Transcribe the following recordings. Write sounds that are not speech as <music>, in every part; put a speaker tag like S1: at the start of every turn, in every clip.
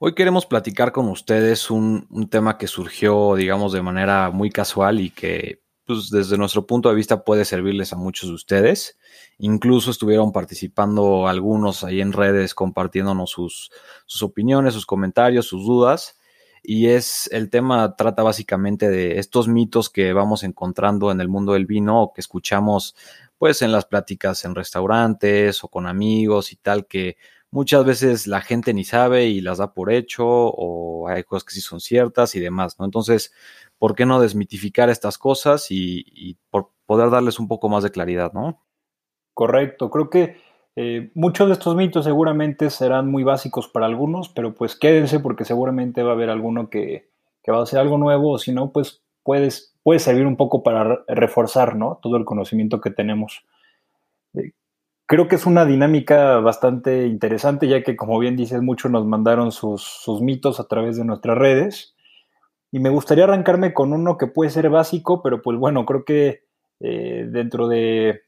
S1: Hoy queremos platicar con ustedes un, tema que surgió, digamos, de manera muy casual y que, pues, desde nuestro punto de vista puede servirles a muchos de ustedes. Incluso estuvieron participando algunos ahí en redes compartiéndonos sus, sus opiniones, sus comentarios, sus dudas. Y es el tema trata básicamente de estos mitos que vamos encontrando en el mundo del vino o que escuchamos pues en las pláticas en restaurantes o con amigos y tal que muchas veces la gente ni sabe y las da por hecho o hay cosas que sí son ciertas y demás, ¿no? Entonces, ¿por qué no desmitificar estas cosas y, por poder darles un poco más de claridad, ¿no?
S2: Correcto, creo que eh, muchos de estos mitos seguramente serán muy básicos para algunos, pero pues quédense porque seguramente va a haber alguno que, que va a ser algo nuevo o si no, pues puedes, puede servir un poco para reforzar, ¿no? Todo el conocimiento que tenemos. Eh, creo que es una dinámica bastante interesante, ya que, como bien dices, muchos nos mandaron sus, mitos a través de nuestras redes. Y me gustaría arrancarme con uno que puede ser básico, pero pues bueno, creo que eh, dentro de,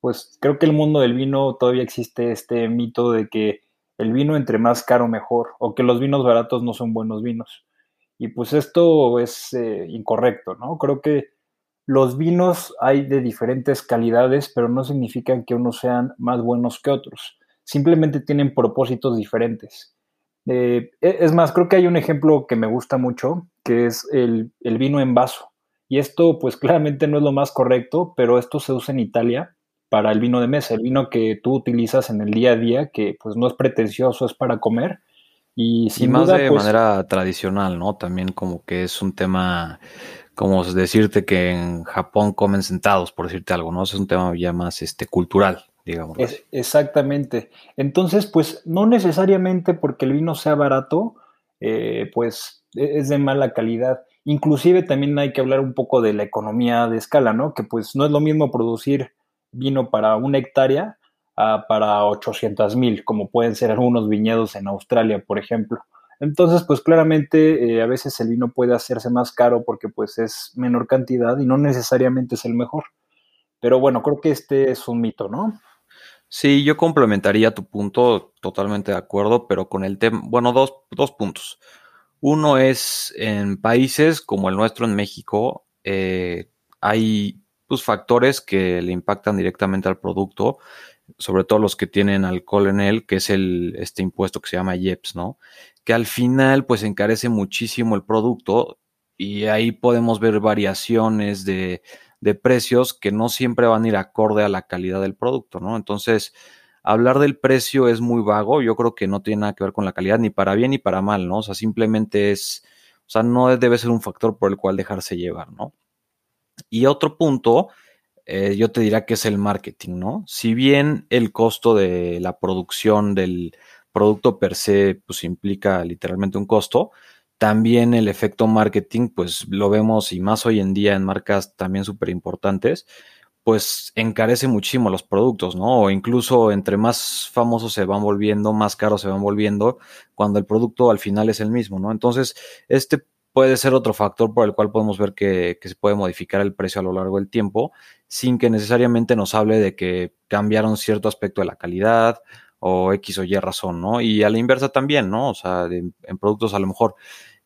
S2: pues creo que el mundo del vino todavía existe este mito de que el vino entre más caro mejor, o que los vinos baratos no son buenos vinos. Y pues esto es eh, incorrecto, ¿no? Creo que los vinos hay de diferentes calidades, pero no significan que unos sean más buenos que otros. Simplemente tienen propósitos diferentes. Eh, e, es más, creo que hay un ejemplo que me gusta mucho, que es el, vino en vaso. Y esto, pues <laughs> claramente no es lo más correcto, pero esto se usa en Italia para el vino de mesa, el vino que tú utilizas en el día a día, que pues no es pretencioso, es para comer.
S1: Y, sin más de pues manera tradicional, ¿no? También como que es un tema como decirte que en Japón comen sentados, por decirte algo, ¿no? Es un tema ya más este, cultural, digamos.
S2: exactamente. Entonces, pues no necesariamente porque el vino sea barato, eh, pues e, es de mala calidad. Inclusive también hay que hablar un poco de la economía de escala, ¿no? Que pues no es lo mismo producir vino para una hectárea a para 800 mil, como pueden ser algunos viñedos en Australia, por ejemplo. Entonces, pues claramente eh, a veces el vino puede hacerse más caro porque pues es menor cantidad y no necesariamente es el mejor. Pero bueno, creo que este es un mito, ¿no?
S1: Sí, yo complementaría tu punto, totalmente de acuerdo, pero con el tema, bueno, dos, dos puntos. Uno es en países como el nuestro en México, eh, hay pues, factores que le impactan directamente al producto, sobre todo los que tienen alcohol en él, que es el, este impuesto que se llama IEPS, ¿no? que al final pues encarece muchísimo el producto y ahí podemos ver variaciones de, de precios que no siempre van a ir acorde a la calidad del producto, ¿no? Entonces, hablar del precio es muy vago, yo creo que no tiene nada que ver con la calidad ni para bien ni para mal, ¿no? O sea, simplemente es, o sea, no debe ser un factor por el cual dejarse llevar, ¿no? Y otro punto, eh, yo te diría que es el marketing, ¿no? Si bien el costo de la producción del, producto per se pues implica literalmente un costo. También el efecto marketing, pues lo vemos y más hoy en día en marcas también súper importantes, pues encarece muchísimo los productos, ¿no? O incluso entre más famosos se van volviendo, más caros se van volviendo, cuando el producto al final es el mismo, ¿no? Entonces, este puede ser otro factor por el cual podemos ver que, que, se puede modificar el precio a lo largo del tiempo, sin que necesariamente nos hable de que cambiaron cierto aspecto de la calidad o X o Y razón, ¿no? Y a la inversa también, ¿no? O sea, en productos a lo mejor.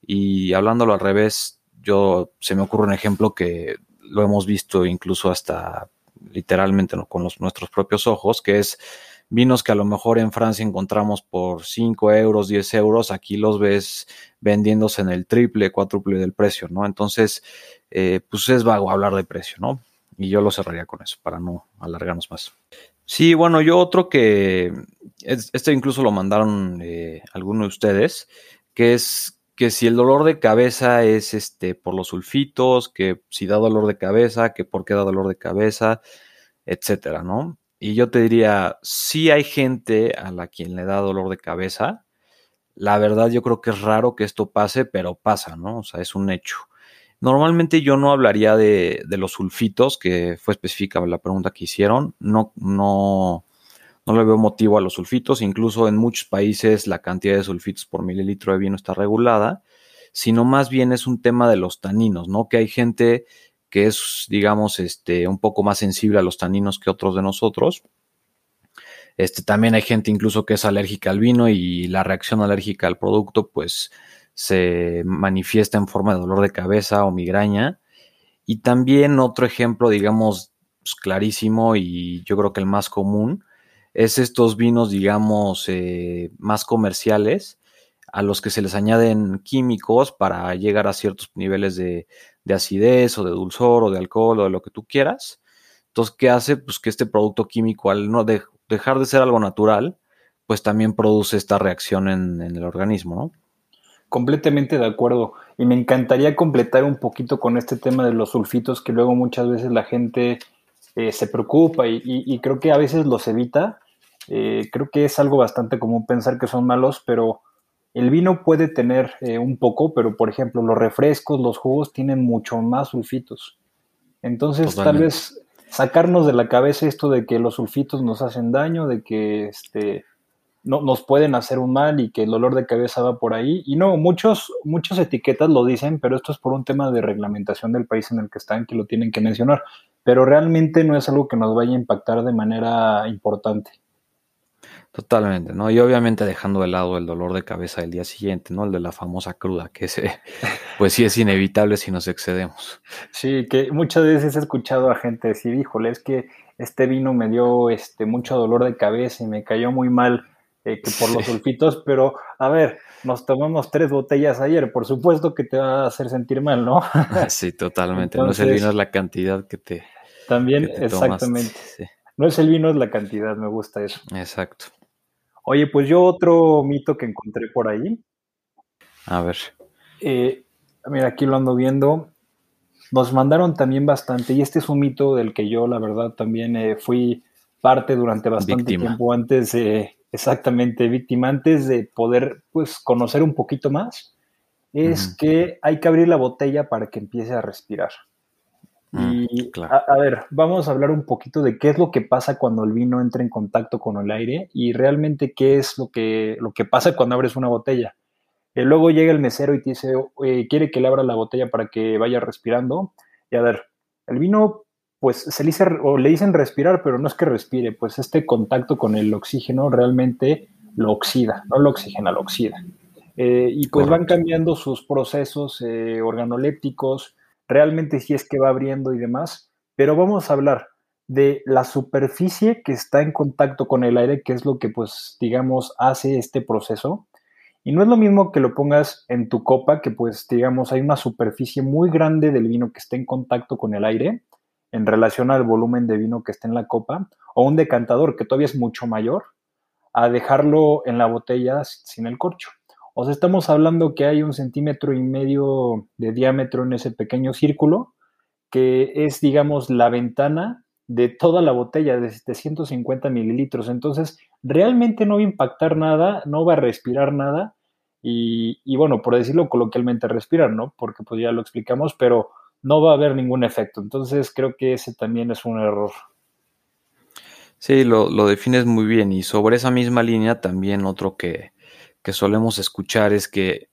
S1: Y hablándolo al revés, yo se me ocurre un ejemplo que lo hemos visto incluso hasta literalmente con los, nuestros propios ojos, que es vinos que a lo mejor en Francia encontramos por 5 euros, 10 euros, aquí los ves vendiéndose en el triple, cuádruple del precio, ¿no? Entonces, eh, pues es vago hablar de precio, ¿no? Y yo lo cerraría con eso, para no alargarnos más. Sí, bueno, yo otro que, este incluso lo mandaron eh, algunos de ustedes, que es que si el dolor de cabeza es este por los sulfitos, que si da dolor de cabeza, que por qué da dolor de cabeza, etcétera, ¿no? Y yo te diría, si hay gente a la quien le da dolor de cabeza, La verdad yo creo que es raro que esto pase, pero pasa, ¿no? O sea, es un hecho. Normalmente yo no hablaría de, de los sulfitos, que fue específica la pregunta que hicieron. No, no, no le veo motivo a los sulfitos. Incluso en muchos países la cantidad de sulfitos por mililitro de vino está regulada, sino más bien es un tema de los taninos, ¿no? Que hay gente que es, digamos, este, un poco más sensible a los taninos que otros de nosotros. Este, también hay gente incluso que es alérgica al vino y la reacción alérgica al producto, pues, se manifiesta en forma de dolor de cabeza o migraña. Y también otro ejemplo, digamos, pues, clarísimo y yo creo que el más común, es estos vinos, digamos, eh, más comerciales, a los que se les añaden químicos para llegar a ciertos niveles de, de acidez o de dulzor o de alcohol o de lo que tú quieras. Entonces, ¿qué hace? Pues que este producto químico, al no dejar de ser algo natural, pues también produce esta reacción en, el organismo, ¿no?
S2: Completamente de acuerdo. Y me encantaría completar un poquito con este tema de los sulfitos que luego muchas veces la gente eh, se preocupa y, creo que a veces los evita. Eh, creo que es algo bastante común pensar que son malos, pero el vino puede tener eh, un poco, pero por ejemplo, los refrescos, los jugos tienen mucho más sulfitos. Entonces, tal vez sacarnos de la cabeza esto de que los sulfitos nos hacen daño, de que este, no, nos pueden hacer un mal y que el dolor de cabeza va por ahí. Y no, muchos, muchas etiquetas lo dicen, pero esto es por un tema de reglamentación del país en el que están que lo tienen que mencionar. Pero realmente no es algo que nos vaya a impactar de manera importante.
S1: Totalmente, ¿no? Y obviamente dejando de lado el dolor de cabeza del día siguiente, ¿no? El de la famosa cruda, que ese, <laughs> pues sí es inevitable si nos excedemos.
S2: Sí, que muchas veces he escuchado a gente decir, híjole, es que este vino me dio este, mucho dolor de cabeza y me cayó muy mal eh, que por los sulfitos, pero a ver, nos tomamos tres botellas ayer, por supuesto que te va a hacer sentir mal, ¿no? <laughs>
S1: sí, totalmente, no es el vino, es la cantidad que te...
S2: También, exactamente. No es el vino, es la cantidad, me gusta eso.
S1: Exacto.
S2: Oye, pues yo otro mito que encontré por ahí.
S1: A ver.
S2: Eh, mira, aquí lo ando viendo. Nos mandaron también bastante, y este es un mito del que yo, la verdad, también eh, fui parte durante bastante tiempo antes de, exactamente, víctima, antes de poder, pues, conocer un poquito más, es que hay que abrir la botella para que empiece a respirar. Mm, y a, ver, vamos a hablar un poquito de qué es lo que pasa cuando el vino entra en contacto con el aire y realmente qué es lo que, lo que pasa cuando abres una botella. Y eh, luego llega el mesero y te dice, quiere que le abra la botella para que vaya respirando. Y a ver, el vino, pues se le dice, o le dicen respirar, pero no es que respire, pues este contacto con el oxígeno realmente lo oxida, no lo oxigena, lo oxida. Eh, y pues van cambiando sus procesos eh, organolépticos, realmente si es que va abriendo y demás, pero vamos a hablar de la superficie que está en contacto con el aire, que es lo que pues digamos hace este proceso. Y no es lo mismo que lo pongas en tu copa, que pues digamos hay una superficie muy grande del vino que está en contacto con el aire en relación al volumen de vino que está en la copa, o un decantador que todavía es mucho mayor, a dejarlo en la botella sin el corcho. O sea, estamos hablando que hay un centímetro y medio de diámetro en ese pequeño círculo, que es, digamos, la ventana de toda la botella de 750 mililitros. Entonces, realmente no va a impactar nada, no va a respirar nada. Y, y, bueno, por decirlo coloquialmente, respirar, ¿no? Porque pues ya lo explicamos, pero no va a haber ningún efecto. Entonces, creo que ese también es un error.
S1: Sí, lo, lo defines muy bien. Y sobre esa misma línea, también otro que, que solemos escuchar es que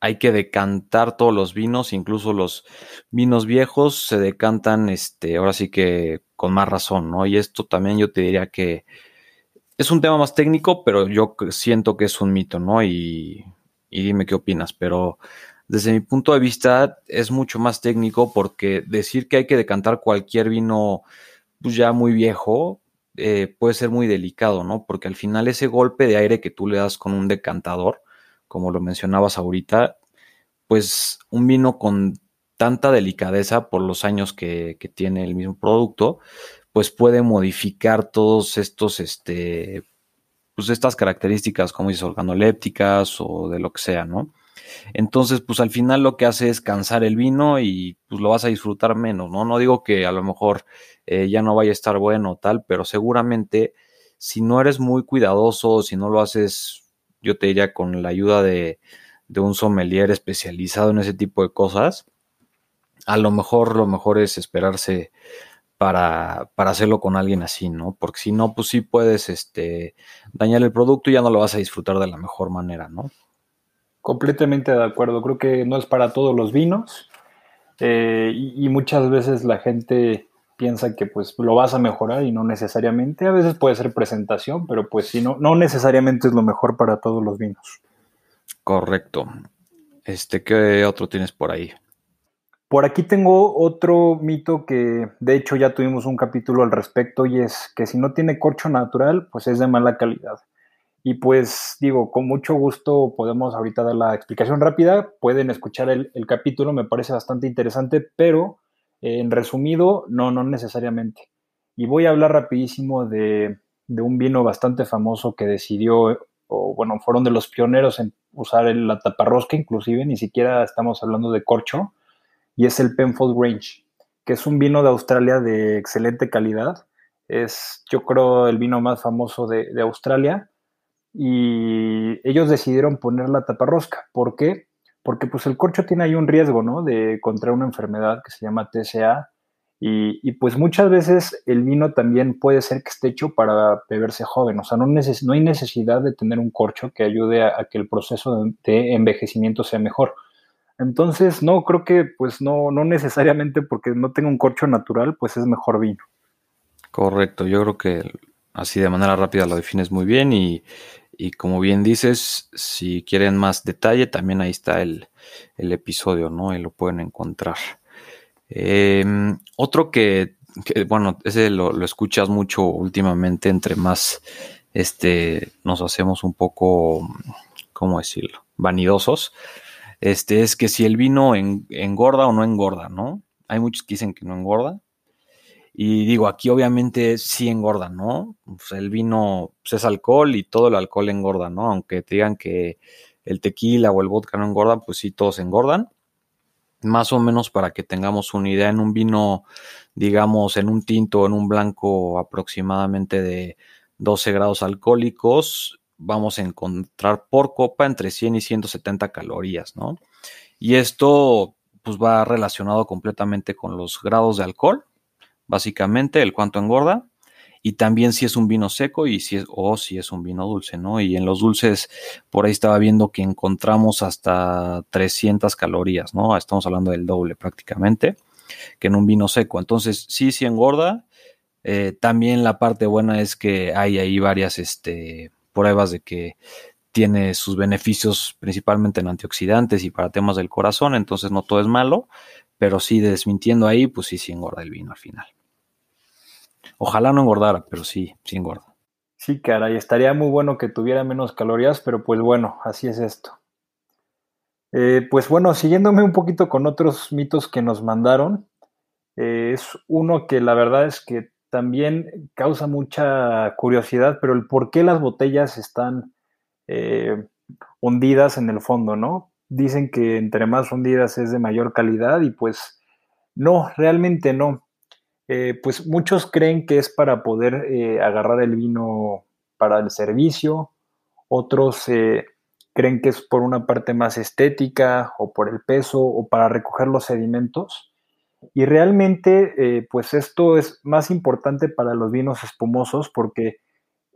S1: hay que decantar todos los vinos, incluso los vinos viejos se decantan, este, ahora sí que con más razón, ¿no? Y esto también yo te diría que es un tema más técnico, pero yo siento que es un mito, ¿no? Y, y dime qué opinas, pero desde mi punto de vista es mucho más técnico porque decir que hay que decantar cualquier vino pues ya muy viejo, eh, puede ser muy delicado, ¿no? Porque al final ese golpe de aire que tú le das con un decantador, como lo mencionabas ahorita, pues un vino con tanta delicadeza por los años que, tiene el mismo producto, pues puede modificar todos estos, este, pues estas características, como dices, organolépticas o de lo que sea, ¿no? Entonces, pues al final lo que hace es cansar el vino y pues lo vas a disfrutar menos, ¿no? No digo que a lo mejor eh, ya no vaya a estar bueno o tal, pero seguramente si no eres muy cuidadoso, si no lo haces yo te diría con la ayuda de, de un sommelier especializado en ese tipo de cosas, a lo mejor lo mejor es esperarse para, para, hacerlo con alguien así, ¿no? Porque si no, pues sí puedes este, dañar el producto y ya no lo vas a disfrutar de la mejor manera, ¿no?
S2: Completamente de acuerdo. Creo que no es para todos los vinos. Eh, y, muchas veces la gente piensa que pues lo vas a mejorar y no necesariamente. A veces puede ser presentación, pero pues sí, no, no necesariamente es lo mejor para todos los vinos.
S1: Correcto. Este, ¿qué otro tienes por ahí?
S2: Por aquí tengo otro mito que de hecho ya tuvimos un capítulo al respecto y es que si no tiene corcho natural, pues es de mala calidad. Y pues digo, con mucho gusto podemos ahorita dar la explicación rápida, pueden escuchar el, capítulo, me parece bastante interesante, pero eh, en resumido, no, no necesariamente. Y voy a hablar rapidísimo de, de un vino bastante famoso que decidió, o bueno, fueron de los pioneros en usar la taparrosca, inclusive, ni siquiera estamos hablando de corcho, y es el Penfold Range, que es un vino de Australia de excelente calidad. Es, yo creo, el vino más famoso de, Australia. Y ellos decidieron poner la taparrosca. ¿Por qué? Porque pues el corcho tiene ahí un riesgo, ¿no? De contraer una enfermedad que se llama TCA. Y, pues muchas veces el vino también puede ser que esté hecho para beberse joven. O sea, no, hay necesidad de tener un corcho que ayude a, a que el proceso de envejecimiento sea mejor. Entonces, no, creo que pues no, no necesariamente porque no tenga un corcho natural, pues es mejor vino.
S1: Correcto, yo creo que así de manera rápida lo defines muy bien y, como bien dices, si quieren más detalle, también ahí está el, episodio, ¿no? Y lo pueden encontrar. Em, otro que, bueno, ese lo, lo, escuchas mucho últimamente, entre más este, nos hacemos un poco, ¿cómo decirlo? Vanidosos este, es que si el vino engorda o no engorda, ¿no? Hay muchos que dicen que no engorda. Y digo, aquí obviamente sí engorda, ¿no? el vino pues, es alcohol y todo el alcohol engorda, ¿no? Aunque te digan que el tequila o el vodka no engordan, pues sí, todos engordan. Más o menos para que tengamos una idea, en un vino, digamos, en un tinto en un blanco aproximadamente de 12 grados alcohólicos, vamos a encontrar por copa entre 100 y 170 calorías, ¿no? Y esto pues va relacionado completamente con los grados de alcohol, básicamente el cuánto engorda y también si es un vino seco y si es o si es un vino dulce, ¿no? Y en los dulces por ahí estaba viendo que encontramos hasta 300 calorías, ¿no? Estamos hablando del doble prácticamente que en un vino seco. Entonces, sí, sí engorda. Eh, también la parte buena es que hay ahí varias, este, pruebas de que tiene sus beneficios principalmente en antioxidantes y para temas del corazón, entonces no todo es malo, pero sí desmintiendo ahí, pues sí, sí engorda el vino al final. Ojalá no engordara, pero sí, sí engorda.
S2: Sí, caray, estaría muy bueno que tuviera menos calorías, pero pues bueno, así es esto. Eh, pues bueno, siguiéndome un poquito con otros mitos que nos mandaron, eh, es uno que la verdad es que también causa mucha curiosidad, pero el por qué las botellas están eh, hundidas en el fondo, ¿no? Dicen que entre más hundidas es de mayor calidad y pues no, realmente no. Eh, pues muchos creen que es para poder eh, agarrar el vino para el servicio, otros creen que es por una parte más estética o por el peso o para recoger los sedimentos. Y realmente, eh, pues esto es más importante para los vinos espumosos porque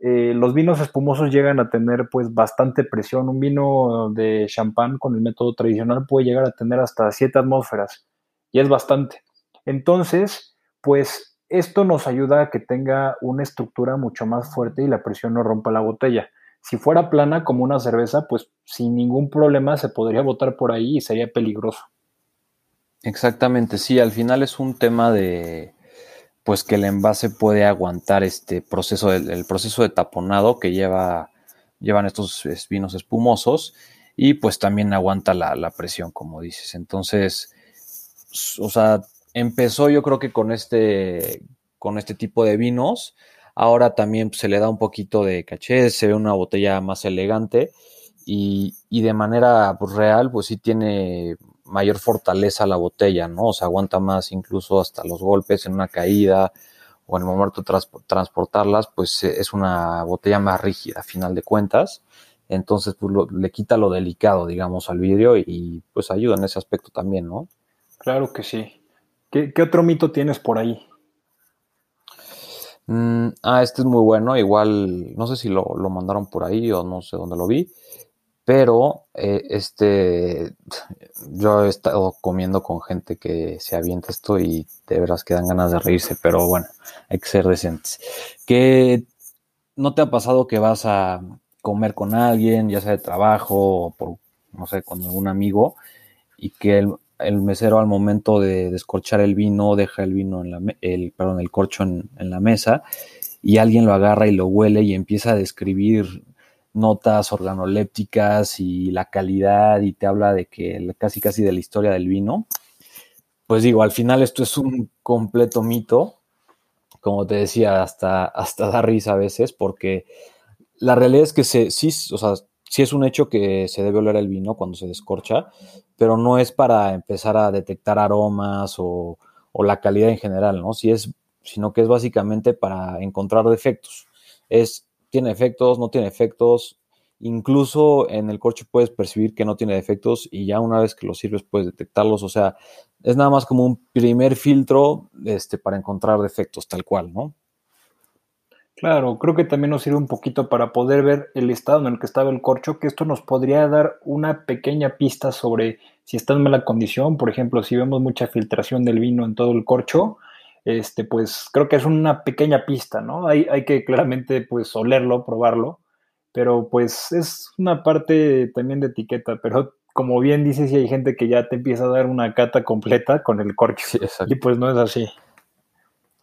S2: eh, los vinos espumosos llegan a tener pues bastante presión. Un vino de champán con el método tradicional puede llegar a tener hasta 7 atmósferas y es bastante. Entonces, pues esto nos ayuda a que tenga una estructura mucho más fuerte y la presión no rompa la botella. Si fuera plana como una cerveza, pues sin ningún problema se podría botar por ahí y sería peligroso.
S1: Exactamente, sí, al final es un tema de pues que el envase puede aguantar este proceso, el, proceso de taponado que lleva, llevan estos vinos espumosos y pues también aguanta la, presión, como dices. Entonces, o sea, empezó yo creo que con este, con este tipo de vinos, ahora también se le da un poquito de caché, se ve una botella más elegante y, y de manera pues, real, pues sí tiene mayor fortaleza la botella, ¿no? O sea, aguanta más incluso hasta los golpes en una caída o en el momento de transportarlas, pues eh, es una botella más rígida a final de cuentas. entonces pues le quita lo delicado, digamos, al vidrio y, pues ayuda en ese aspecto también, ¿no?
S2: Claro que sí. ¿Qué, otro mito tienes por ahí?
S1: Mm, ah, este es muy bueno, igual, no sé si lo, lo mandaron por ahí o no sé dónde lo vi, pero eh, este, <laughs> yo he estado comiendo con gente que se avienta esto y de veras que dan ganas de reírse, pero bueno, hay que ser decentes. ¿Qué no te ha pasado que vas a comer con alguien, ya sea de trabajo o por, no sé, con algún amigo, y que el, mesero al momento de descorchar el vino deja el vino en la, el, perdón, el corcho en, en la mesa y alguien lo agarra y lo huele y empieza a describir notas organolépticas y la calidad y te habla de que casi casi de la historia del vino. Pues digo, al final esto es un completo mito, como te decía, hasta, hasta da risa a veces, porque la realidad es que se, sí, o sea, sí es un hecho que se debe oler el vino cuando se descorcha, pero no es para empezar a detectar aromas o, la calidad en general, ¿no? Si es, sino que es básicamente para encontrar defectos. Es tiene efectos, no tiene efectos. Incluso en el corcho puedes percibir que no tiene defectos y ya una vez que lo sirves puedes detectarlos. O sea, es nada más como un primer filtro este, para encontrar defectos tal cual, ¿no?
S2: Claro, creo que también nos sirve un poquito para poder ver el estado en el que estaba el corcho, que esto nos podría dar una pequeña pista sobre si está en mala condición. Por ejemplo, si vemos mucha filtración del vino en todo el corcho, este, pues creo que es una pequeña pista, ¿no? Hay, hay que claramente pues olerlo, probarlo, pero pues es una parte también de etiqueta, pero como bien dices, si hay gente que ya te empieza a dar una cata completa con el corcho, y pues no es así.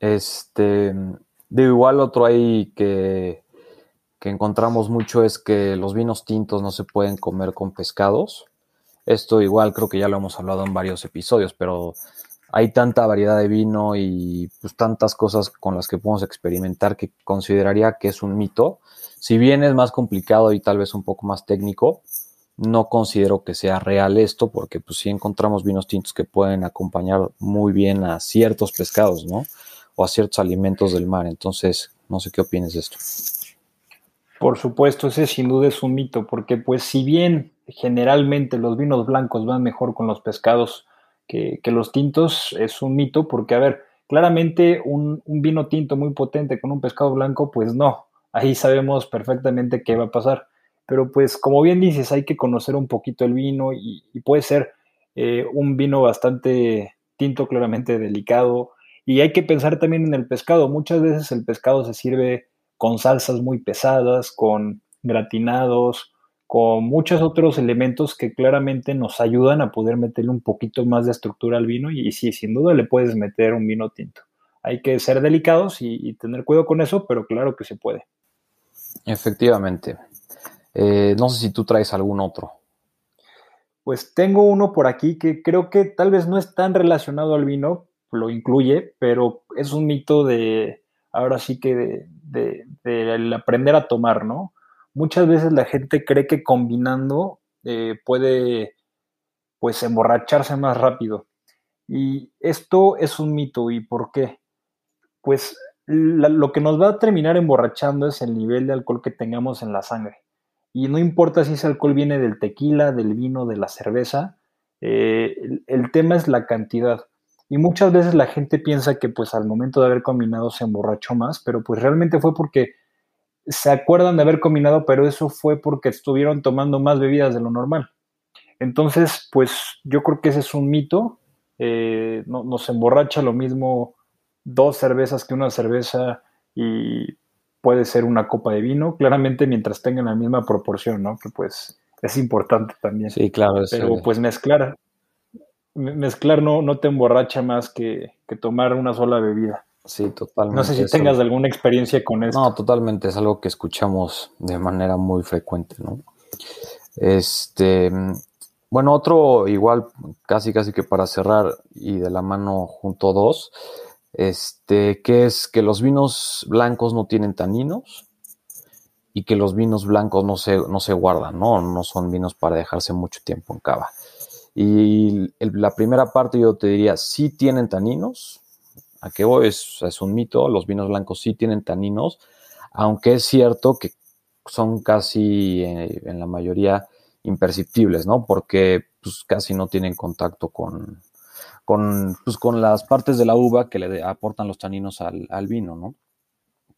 S1: Este, de igual otro ahí que, que encontramos mucho es que los vinos tintos no se pueden comer con pescados. Esto igual creo que ya lo hemos hablado en varios episodios, pero hay tanta variedad de vino y pues tantas cosas con las que podemos experimentar que consideraría que es un mito. Si bien es más complicado y tal vez un poco más técnico, no considero que sea real esto porque pues sí encontramos vinos tintos que pueden acompañar muy bien a ciertos pescados, ¿no? O a ciertos alimentos del mar. Entonces, no sé qué opinas de esto.
S2: Por supuesto, ese sin duda es un mito porque pues si bien generalmente los vinos blancos van mejor con los pescados, que, los tintos es un mito, porque, a ver, claramente un, vino tinto muy potente con un pescado blanco, pues no, ahí sabemos perfectamente qué va a pasar. Pero pues como bien dices, hay que conocer un poquito el vino y, puede ser eh, un vino bastante tinto, claramente delicado. Y hay que pensar también en el pescado. Muchas veces el pescado se sirve con salsas muy pesadas, con gratinados, con muchos otros elementos que claramente nos ayudan a poder meterle un poquito más de estructura al vino y, sí, sin duda le puedes meter un vino tinto. Hay que ser delicados y, tener cuidado con eso, pero claro que se puede.
S1: Efectivamente. Eh, no sé si tú traes algún otro.
S2: Pues tengo uno por aquí que creo que tal vez no es tan relacionado al vino, lo incluye, pero es un mito de, ahora sí que de, de, de aprender a tomar, ¿no? muchas veces la gente cree que combinando eh, puede pues emborracharse más rápido. Y esto es un mito. ¿Y por qué? Pues lo que nos va a terminar emborrachando es el nivel de alcohol que tengamos en la sangre. Y no importa si ese alcohol viene del tequila, del vino, de la cerveza, eh, el, tema es la cantidad. Y muchas veces la gente piensa que pues al momento de haber combinado se emborrachó más, pero pues realmente fue porque se acuerdan de haber combinado, pero eso fue porque estuvieron tomando más bebidas de lo normal. Entonces, pues yo creo que ese es un mito. Eh, no, nos emborracha lo mismo dos cervezas que una cerveza y puede ser una copa de vino, claramente mientras tengan la misma proporción, ¿no? Que pues es importante también.
S1: Sí, claro.
S2: Pero pues mezclar, mezclar no, no te emborracha más que, que tomar una sola bebida.
S1: Sí, totalmente.
S2: No sé si tengas alguna experiencia con eso.
S1: No, totalmente, es algo que escuchamos de manera muy frecuente, ¿no? Este, bueno, otro igual, casi casi que para cerrar y de la mano junto dos, este, que es que los vinos blancos no tienen taninos y que los vinos blancos no se, no se guardan, ¿no? No son vinos para dejarse mucho tiempo en cava. Y la primera parte yo te diría, sí tienen taninos, a qué voy es, un mito, los vinos blancos sí tienen taninos, aunque es cierto que son casi eh, en la mayoría imperceptibles, ¿no? Porque pues, casi no tienen contacto con, con, pues, con las partes de la uva que le aportan los taninos al, al vino, ¿no?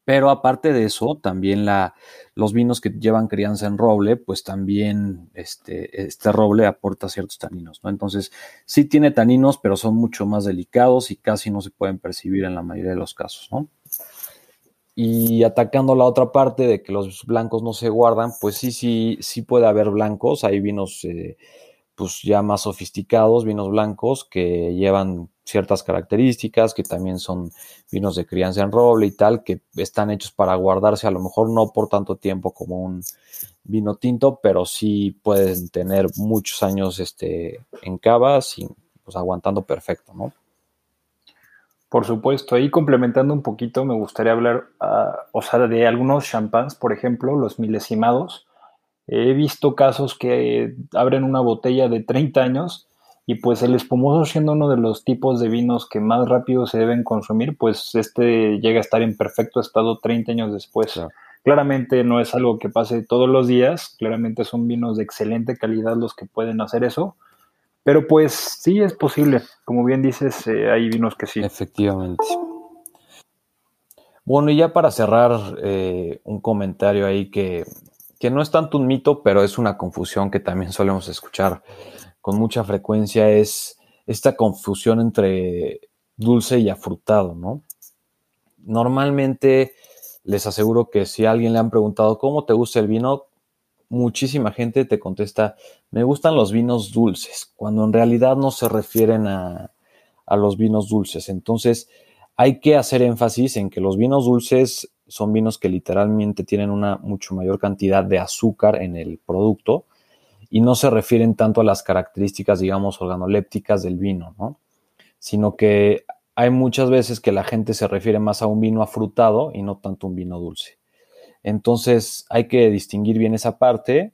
S1: Pero aparte de eso, también la, los vinos que llevan crianza en roble, pues también este, este roble aporta ciertos taninos, ¿no? Entonces, sí tiene taninos, pero son mucho más delicados y casi no se pueden percibir en la mayoría de los casos, ¿no? Y atacando la otra parte de que los blancos no se guardan, pues sí, sí, sí puede haber blancos. Hay vinos eh, pues ya más sofisticados, vinos blancos que llevan ciertas características, que también son vinos de crianza en roble y tal, que están hechos para guardarse a lo mejor no por tanto tiempo como un vino tinto, pero sí pueden tener muchos años este, en cava, sin, pues aguantando perfecto, ¿no?
S2: Por supuesto, ahí complementando un poquito, me gustaría hablar, uh, o sea, de algunos champans, por ejemplo, los milesimados. He visto casos que abren una botella de 30 años y pues el espumoso siendo uno de los tipos de vinos que más rápido se deben consumir, pues este llega a estar en perfecto estado 30 años después. Claramente no es algo que pase todos los días, claramente son vinos de excelente calidad los que pueden hacer eso, pero pues sí es posible, como bien dices, eh, hay vinos que sí.
S1: Efectivamente. Bueno, y ya para cerrar, eh, un comentario ahí que, que no es tanto un mito, pero es una confusión que también solemos escuchar con mucha frecuencia, es esta confusión entre dulce y afrutado, ¿no? Normalmente les aseguro que si a alguien le han preguntado cómo te gusta el vino, muchísima gente te contesta, me gustan los vinos dulces, cuando en realidad no se refieren a, los vinos dulces. Entonces, hay que hacer énfasis en que los vinos dulces son vinos que literalmente tienen una mucho mayor cantidad de azúcar en el producto y no se refieren tanto a las características, digamos, organolépticas del vino, ¿no? Sino que hay muchas veces que la gente se refiere más a un vino afrutado y no tanto a un vino dulce. Entonces hay que distinguir bien esa parte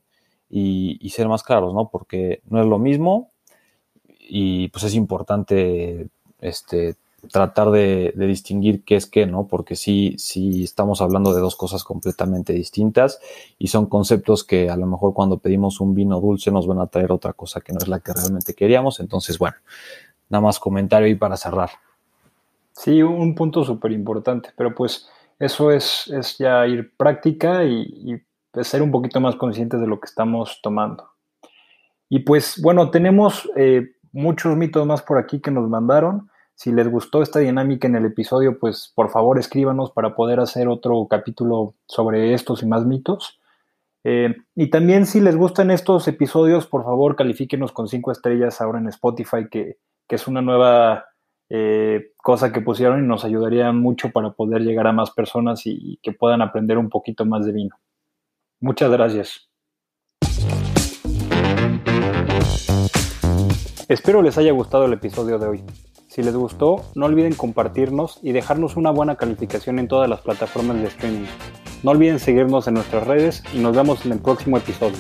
S1: y, ser más claros, ¿no? Porque no es lo mismo y pues es importante este, tratar de, distinguir qué es qué, ¿no? Porque sí, sí estamos hablando de dos cosas completamente distintas y son conceptos que a lo mejor cuando pedimos un vino dulce nos van a traer otra cosa que no es la que realmente queríamos. Entonces, bueno, nada más comentario ahí para cerrar.
S2: Sí, un punto súper importante, pero pues eso es, es ya ir práctica y, ser un poquito más conscientes de lo que estamos tomando. Y pues bueno, tenemos eh, muchos mitos más por aquí que nos mandaron. Si les gustó esta dinámica en el episodio, pues por favor escríbanos para poder hacer otro capítulo sobre estos y más mitos. Eh, y también si les gustan estos episodios, por favor califíquenos con cinco estrellas ahora en Spotify, que, es una nueva eh, cosa que pusieron y nos ayudaría mucho para poder llegar a más personas y, que puedan aprender un poquito más de vino. Muchas gracias. Espero les haya gustado el episodio de hoy. Si les gustó, no olviden compartirnos y dejarnos una buena calificación en todas las plataformas de streaming. No olviden seguirnos en nuestras redes y nos vemos en el próximo episodio.